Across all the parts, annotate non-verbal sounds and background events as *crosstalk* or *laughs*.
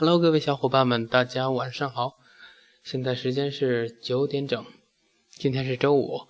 Hello，各位小伙伴们，大家晚上好。现在时间是九点整，今天是周五。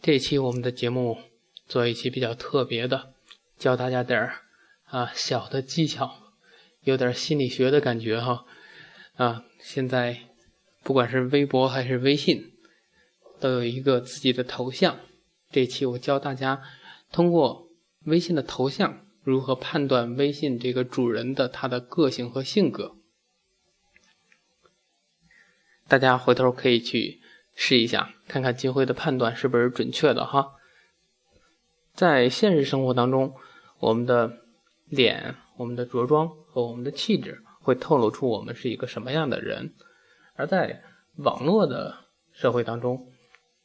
这期我们的节目做一期比较特别的，教大家点儿啊小的技巧，有点心理学的感觉哈。啊，现在不管是微博还是微信，都有一个自己的头像。这期我教大家通过微信的头像。如何判断微信这个主人的他的个性和性格？大家回头可以去试一下，看看金辉的判断是不是准确的哈。在现实生活当中，我们的脸、我们的着装和我们的气质会透露出我们是一个什么样的人；而在网络的社会当中，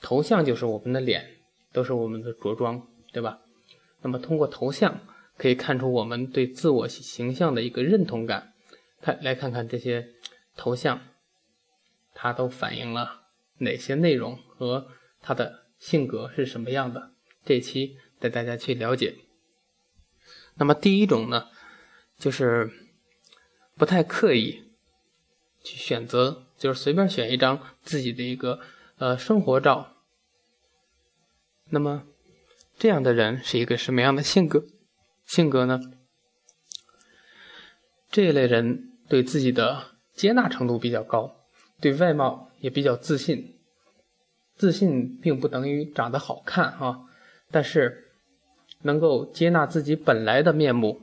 头像就是我们的脸，都是我们的着装，对吧？那么通过头像。可以看出我们对自我形象的一个认同感。看，来看看这些头像，它都反映了哪些内容和他的性格是什么样的？这期带大家去了解。那么第一种呢，就是不太刻意去选择，就是随便选一张自己的一个呃生活照。那么这样的人是一个什么样的性格？性格呢？这一类人对自己的接纳程度比较高，对外貌也比较自信。自信并不等于长得好看啊，但是能够接纳自己本来的面目，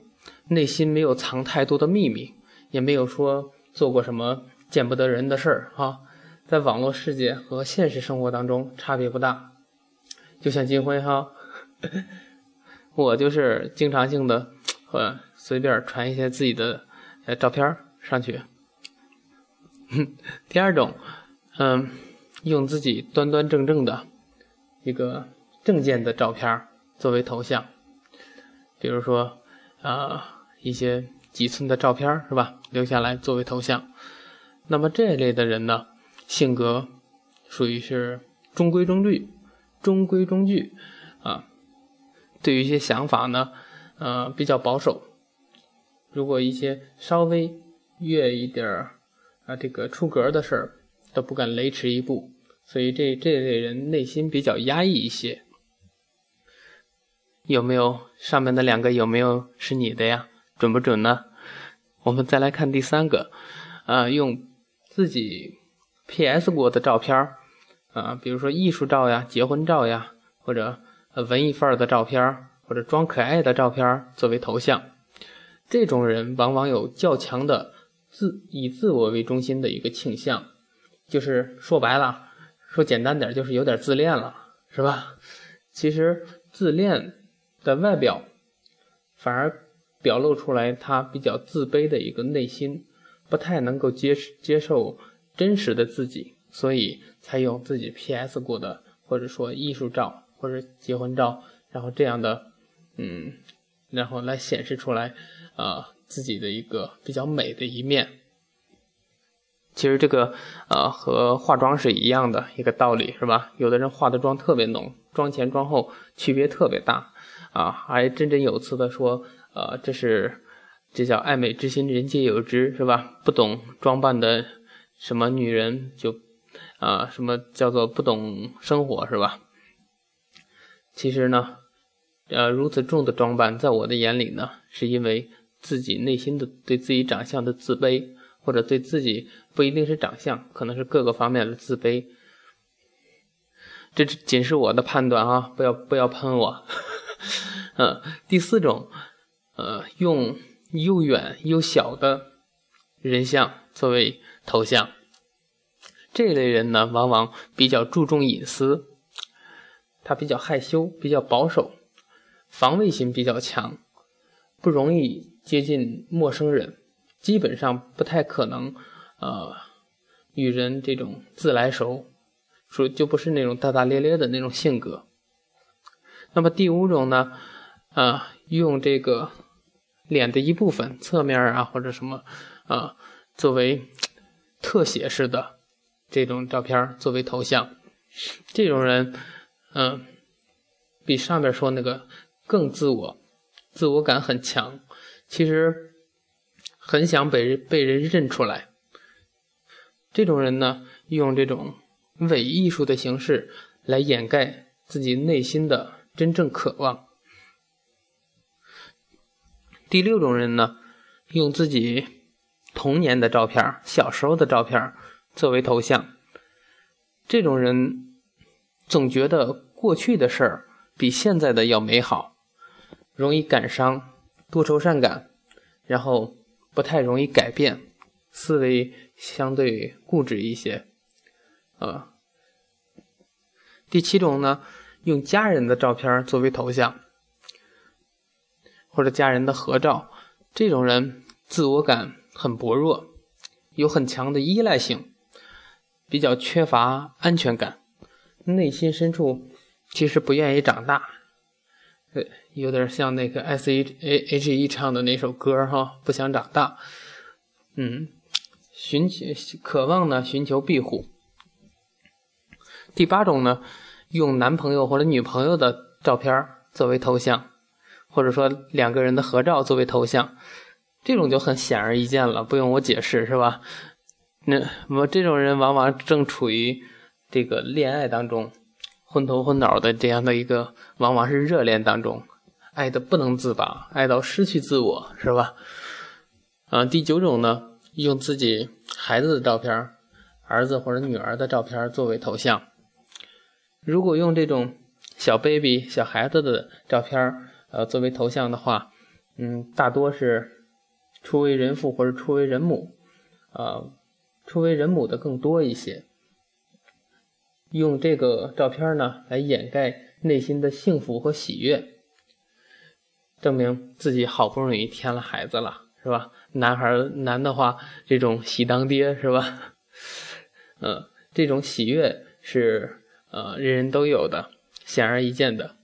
内心没有藏太多的秘密，也没有说做过什么见不得人的事儿啊。在网络世界和现实生活当中差别不大，就像金辉哈。*laughs* 我就是经常性的，呃，随便传一些自己的呃照片上去。*laughs* 第二种，嗯，用自己端端正正的一个证件的照片作为头像，比如说啊一些几寸的照片是吧，留下来作为头像。那么这一类的人呢，性格属于是中规中矩，中规中矩啊。对于一些想法呢，呃，比较保守。如果一些稍微越一点儿啊，这个出格的事儿，都不敢雷池一步。所以这这类人内心比较压抑一些。有没有上面的两个有没有是你的呀？准不准呢？我们再来看第三个，啊，用自己 PS 过的照片儿，啊，比如说艺术照呀、结婚照呀，或者。文艺范儿的照片或者装可爱的照片作为头像，这种人往往有较强的自以自我为中心的一个倾向，就是说白了，说简单点就是有点自恋了，是吧？其实自恋的外表反而表露出来他比较自卑的一个内心，不太能够接接受真实的自己，所以才用自己 PS 过的或者说艺术照。或者结婚照，然后这样的，嗯，然后来显示出来，啊，自己的一个比较美的一面。其实这个，呃，和化妆是一样的一个道理，是吧？有的人化的妆特别浓，妆前妆后区别特别大，啊，还振振有词的说，呃，这是，这叫爱美之心，人皆有之，是吧？不懂装扮的什么女人就，啊，什么叫做不懂生活，是吧？其实呢，呃，如此重的装扮，在我的眼里呢，是因为自己内心的对自己长相的自卑，或者对自己不一定是长相，可能是各个方面的自卑。这仅是我的判断啊，不要不要喷我。*laughs* 嗯，第四种，呃，用又远又小的人像作为头像，这类人呢，往往比较注重隐私。他比较害羞，比较保守，防卫心比较强，不容易接近陌生人，基本上不太可能，呃，与人这种自来熟，说就不是那种大大咧咧的那种性格。那么第五种呢，啊，用这个脸的一部分侧面啊或者什么啊作为特写式的这种照片作为头像，这种人。嗯，比上面说那个更自我，自我感很强。其实很想被被人认出来。这种人呢，用这种伪艺术的形式来掩盖自己内心的真正渴望。第六种人呢，用自己童年的照片、小时候的照片作为头像。这种人总觉得过去的事儿比现在的要美好，容易感伤，多愁善感，然后不太容易改变，思维相对固执一些。啊，第七种呢，用家人的照片作为头像，或者家人的合照。这种人自我感很薄弱，有很强的依赖性。比较缺乏安全感，内心深处其实不愿意长大，呃，有点像那个 S H A H E 唱的那首歌哈，不想长大，嗯，寻求渴望呢，寻求庇护。第八种呢，用男朋友或者女朋友的照片作为头像，或者说两个人的合照作为头像，这种就很显而易见了，不用我解释是吧？那我这种人往往正处于这个恋爱当中，昏头昏脑的这样的一个，往往是热恋当中，爱的不能自拔，爱到失去自我，是吧？啊，第九种呢，用自己孩子的照片，儿子或者女儿的照片作为头像。如果用这种小 baby 小孩子的照片，呃，作为头像的话，嗯，大多是初为人父或者初为人母，啊。初为人母的更多一些，用这个照片呢来掩盖内心的幸福和喜悦，证明自己好不容易添了孩子了，是吧？男孩男的话，这种喜当爹是吧？嗯，*laughs* 这种喜悦是呃人人都有的，显而易见的。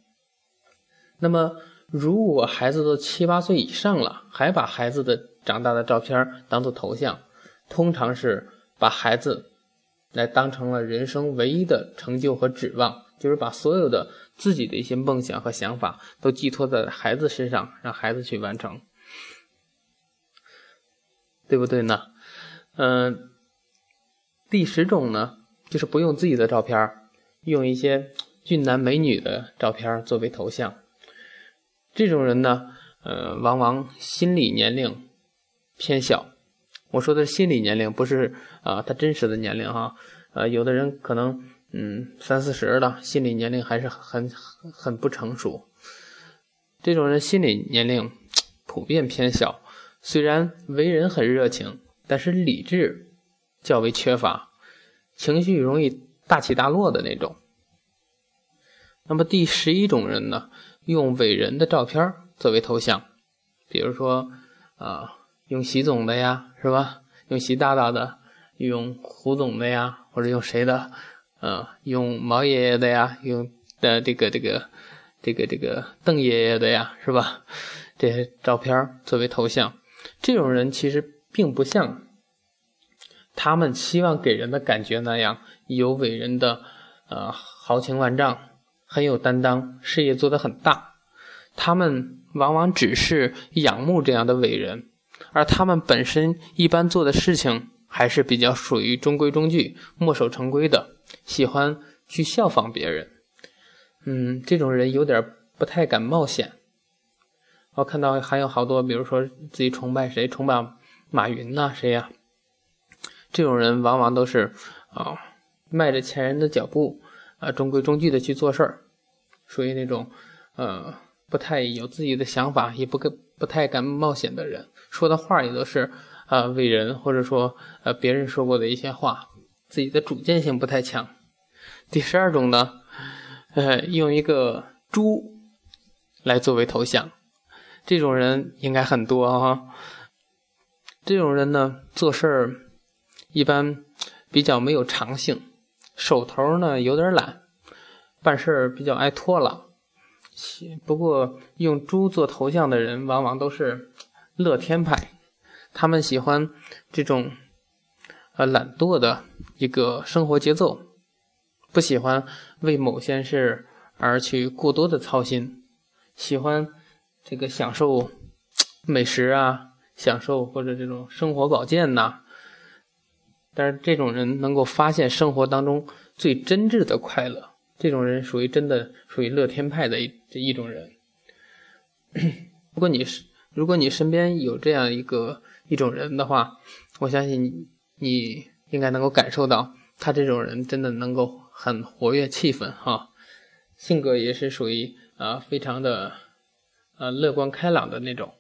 那么，如果孩子都七八岁以上了，还把孩子的长大的照片当做头像，通常是。把孩子来当成了人生唯一的成就和指望，就是把所有的自己的一些梦想和想法都寄托在孩子身上，让孩子去完成，对不对呢？嗯，第十种呢，就是不用自己的照片，用一些俊男美女的照片作为头像。这种人呢，呃，往往心理年龄偏小。我说的是心理年龄，不是啊，他真实的年龄哈。呃，有的人可能嗯三四十了，心理年龄还是很很不成熟。这种人心理年龄普遍偏小，虽然为人很热情，但是理智较为缺乏，情绪容易大起大落的那种。那么第十一种人呢，用伟人的照片作为头像，比如说啊。用习总的呀，是吧？用习大大的，用胡总的呀，或者用谁的？嗯，用毛爷爷的呀，用的这个这个这个这个邓爷爷的呀，是吧？这些照片作为头像，这种人其实并不像他们希望给人的感觉那样有伟人的呃豪情万丈，很有担当，事业做得很大。他们往往只是仰慕这样的伟人。而他们本身一般做的事情还是比较属于中规中矩、墨守成规的，喜欢去效仿别人。嗯，这种人有点不太敢冒险。我看到还有好多，比如说自己崇拜谁，崇拜马云呐，谁呀？这种人往往都是啊，迈着前人的脚步啊，中规中矩的去做事儿，属于那种呃，不太有自己的想法，也不跟不太敢冒险的人。说的话也都是啊伟人或者说呃别人说过的一些话，自己的主见性不太强。第十二种呢，呃用一个猪来作为头像，这种人应该很多哈。这种人呢做事儿一般比较没有长性，手头呢有点懒，办事儿比较爱拖拉。不过用猪做头像的人往往都是。乐天派，他们喜欢这种呃懒惰的一个生活节奏，不喜欢为某些事而去过多的操心，喜欢这个享受美食啊，享受或者这种生活保健呐。但是这种人能够发现生活当中最真挚的快乐，这种人属于真的属于乐天派的一这一种人。如果你是如果你身边有这样一个一种人的话，我相信你应该能够感受到，他这种人真的能够很活跃气氛哈，性格也是属于啊非常的呃乐观开朗的那种。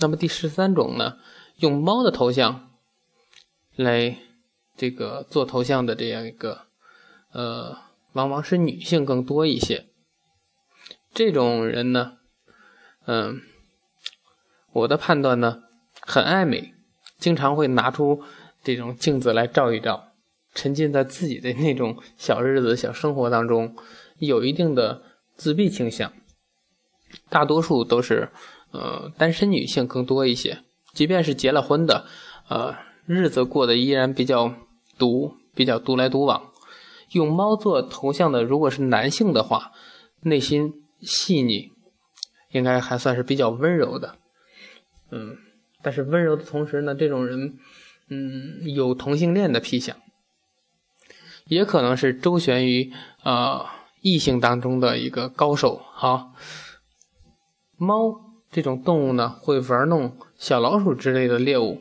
那么第十三种呢，用猫的头像来。这个做头像的这样一个，呃，往往是女性更多一些。这种人呢，嗯，我的判断呢，很爱美，经常会拿出这种镜子来照一照，沉浸在自己的那种小日子、小生活当中，有一定的自闭倾向。大多数都是，呃，单身女性更多一些。即便是结了婚的，呃，日子过得依然比较。独比较独来独往，用猫做头像的，如果是男性的话，内心细腻，应该还算是比较温柔的。嗯，但是温柔的同时呢，这种人，嗯，有同性恋的癖相，也可能是周旋于啊异性当中的一个高手。哈，猫这种动物呢，会玩弄小老鼠之类的猎物，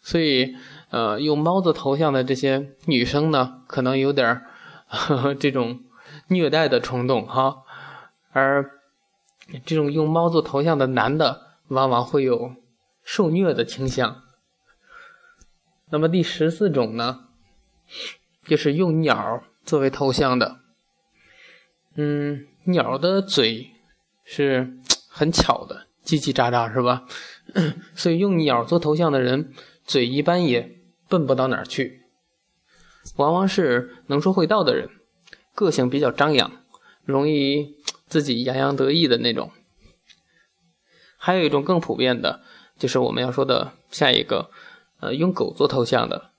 所以。呃，用猫子头像的这些女生呢，可能有点呵 *laughs* 呵这种虐待的冲动哈，而这种用猫做头像的男的，往往会有受虐的倾向。那么第十四种呢，就是用鸟作为头像的。嗯，鸟的嘴是很巧的，叽叽喳喳是吧？*coughs* 所以用鸟做头像的人，嘴一般也。笨不到哪儿去，往往是能说会道的人，个性比较张扬，容易自己洋洋得意的那种。还有一种更普遍的，就是我们要说的下一个，呃，用狗做头像的，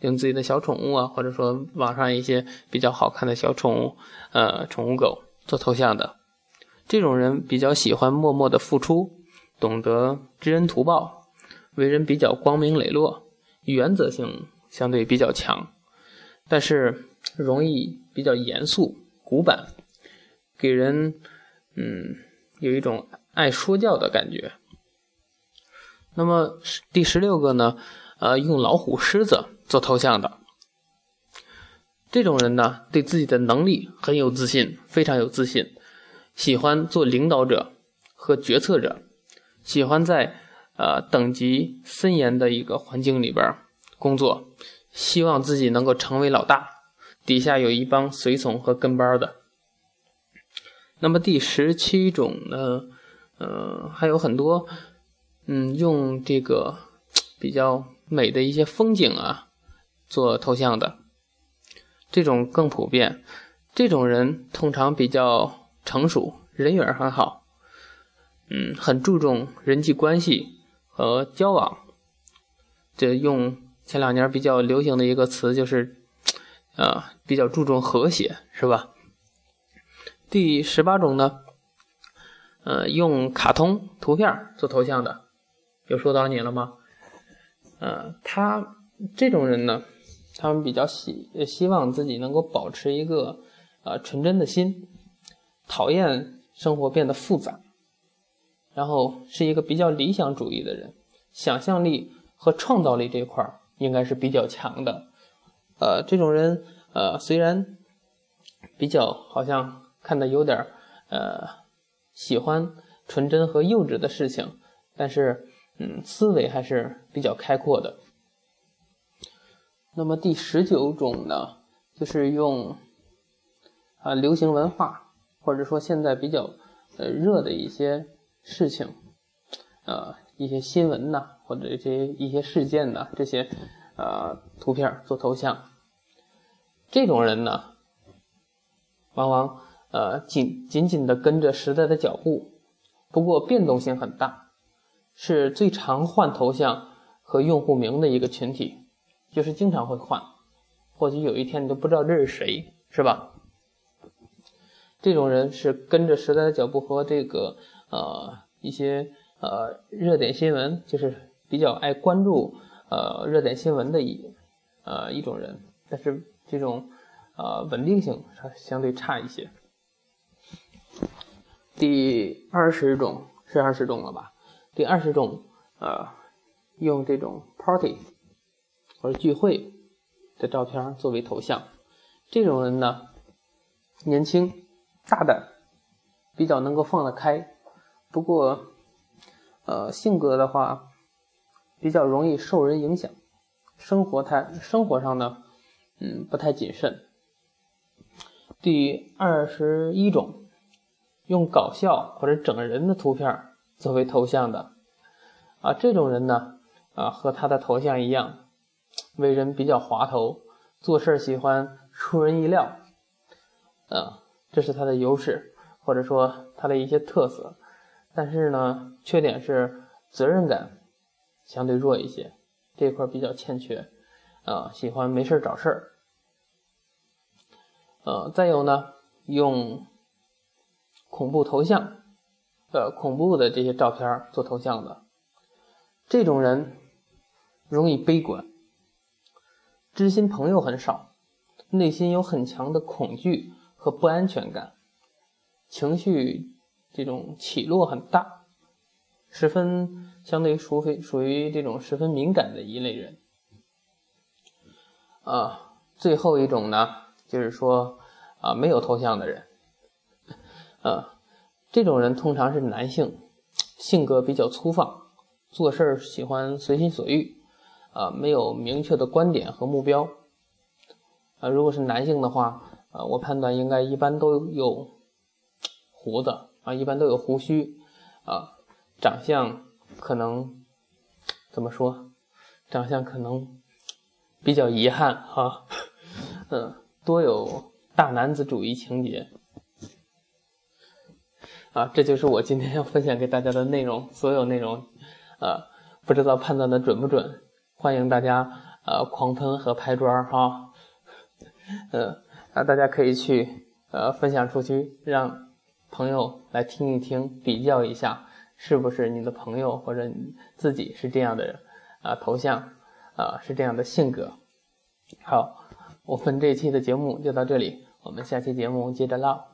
用自己的小宠物啊，或者说网上一些比较好看的小宠物，呃，宠物狗做头像的，这种人比较喜欢默默的付出，懂得知恩图报，为人比较光明磊落。原则性相对比较强，但是容易比较严肃、古板，给人嗯有一种爱说教的感觉。那么第十六个呢，呃，用老虎、狮子做头像的这种人呢，对自己的能力很有自信，非常有自信，喜欢做领导者和决策者，喜欢在。呃，等级森严的一个环境里边工作，希望自己能够成为老大，底下有一帮随从和跟班的。那么第十七种呢，呃，还有很多，嗯，用这个比较美的一些风景啊做头像的，这种更普遍。这种人通常比较成熟，人缘很好，嗯，很注重人际关系。和交往，这用前两年比较流行的一个词就是，啊，比较注重和谐，是吧？第十八种呢，呃，用卡通图片做头像的，有说到你了吗？呃，他这种人呢，他们比较希希望自己能够保持一个啊纯真的心，讨厌生活变得复杂。然后是一个比较理想主义的人，想象力和创造力这块儿应该是比较强的。呃，这种人呃虽然比较好像看的有点呃喜欢纯真和幼稚的事情，但是嗯思维还是比较开阔的。那么第十九种呢，就是用啊流行文化或者说现在比较呃热的一些。事情，呃，一些新闻呐，或者一些一些事件呐，这些，呃，图片做头像，这种人呢，往往呃紧紧紧的跟着时代的脚步，不过变动性很大，是最常换头像和用户名的一个群体，就是经常会换，或许有一天你都不知道这是谁，是吧？这种人是跟着时代的脚步和这个。呃，一些呃热点新闻，就是比较爱关注呃热点新闻的一呃一种人，但是这种呃稳定性相对差一些。第二十种是二十种了吧？第二十种呃用这种 party 或者聚会的照片作为头像，这种人呢年轻大胆，比较能够放得开，不过呃性格的话。比较容易受人影响，生活太生活上呢，嗯，不太谨慎。第二十一种，用搞笑或者整人的图片作为头像的，啊，这种人呢，啊，和他的头像一样，为人比较滑头，做事喜欢出人意料，啊，这是他的优势，或者说他的一些特色。但是呢，缺点是责任感。相对弱一些，这块比较欠缺，啊，喜欢没事找事儿，呃，再有呢，用恐怖头像，呃，恐怖的这些照片做头像的，这种人容易悲观，知心朋友很少，内心有很强的恐惧和不安全感，情绪这种起落很大。十分相对于属非属于这种十分敏感的一类人，啊，最后一种呢，就是说啊没有头像的人，啊，这种人通常是男性，性格比较粗放，做事喜欢随心所欲，啊，没有明确的观点和目标，啊，如果是男性的话，啊，我判断应该一般都有胡子啊，一般都有胡须，啊。长相可能怎么说？长相可能比较遗憾哈，嗯，多有大男子主义情节啊！这就是我今天要分享给大家的内容，所有内容啊，不知道判断的准不准？欢迎大家呃狂喷和拍砖哈，嗯，啊，大家可以去呃分享出去，让朋友来听一听，比较一下。是不是你的朋友或者你自己是这样的人啊？头像啊是这样的性格。好，我们这期的节目就到这里，我们下期节目接着唠。